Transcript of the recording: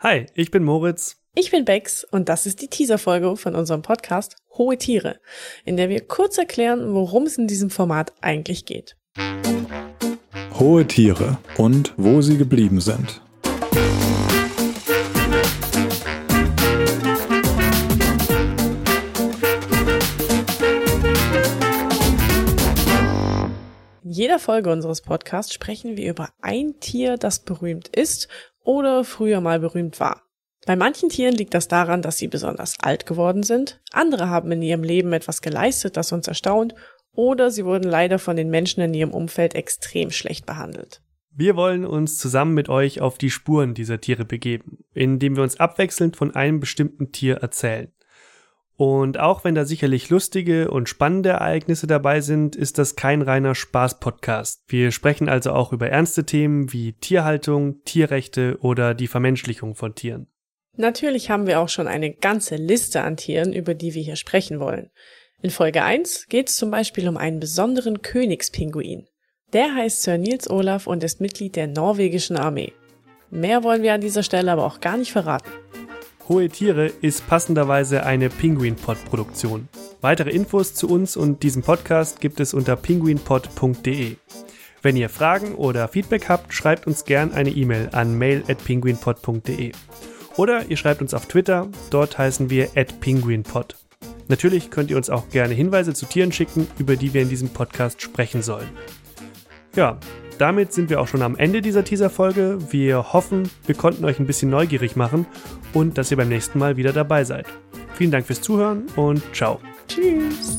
Hi, ich bin Moritz. Ich bin Bex und das ist die Teaser-Folge von unserem Podcast Hohe Tiere, in der wir kurz erklären, worum es in diesem Format eigentlich geht. Hohe Tiere und wo sie geblieben sind. In jeder Folge unseres Podcasts sprechen wir über ein Tier, das berühmt ist oder früher mal berühmt war. Bei manchen Tieren liegt das daran, dass sie besonders alt geworden sind, andere haben in ihrem Leben etwas geleistet, das uns erstaunt, oder sie wurden leider von den Menschen in ihrem Umfeld extrem schlecht behandelt. Wir wollen uns zusammen mit euch auf die Spuren dieser Tiere begeben, indem wir uns abwechselnd von einem bestimmten Tier erzählen. Und auch wenn da sicherlich lustige und spannende Ereignisse dabei sind, ist das kein reiner Spaß-Podcast. Wir sprechen also auch über ernste Themen wie Tierhaltung, Tierrechte oder die Vermenschlichung von Tieren. Natürlich haben wir auch schon eine ganze Liste an Tieren, über die wir hier sprechen wollen. In Folge 1 geht es zum Beispiel um einen besonderen Königspinguin. Der heißt Sir Niels Olaf und ist Mitglied der norwegischen Armee. Mehr wollen wir an dieser Stelle aber auch gar nicht verraten. Hohe Tiere ist passenderweise eine Penguin-Pod-Produktion. Weitere Infos zu uns und diesem Podcast gibt es unter penguinpod.de. Wenn ihr Fragen oder Feedback habt, schreibt uns gern eine E-Mail an mail@penguinpod.de. Oder ihr schreibt uns auf Twitter, dort heißen wir @penguinpod. Natürlich könnt ihr uns auch gerne Hinweise zu Tieren schicken, über die wir in diesem Podcast sprechen sollen. Ja, damit sind wir auch schon am Ende dieser Teaser-Folge. Wir hoffen, wir konnten euch ein bisschen neugierig machen und dass ihr beim nächsten Mal wieder dabei seid. Vielen Dank fürs Zuhören und ciao. Tschüss.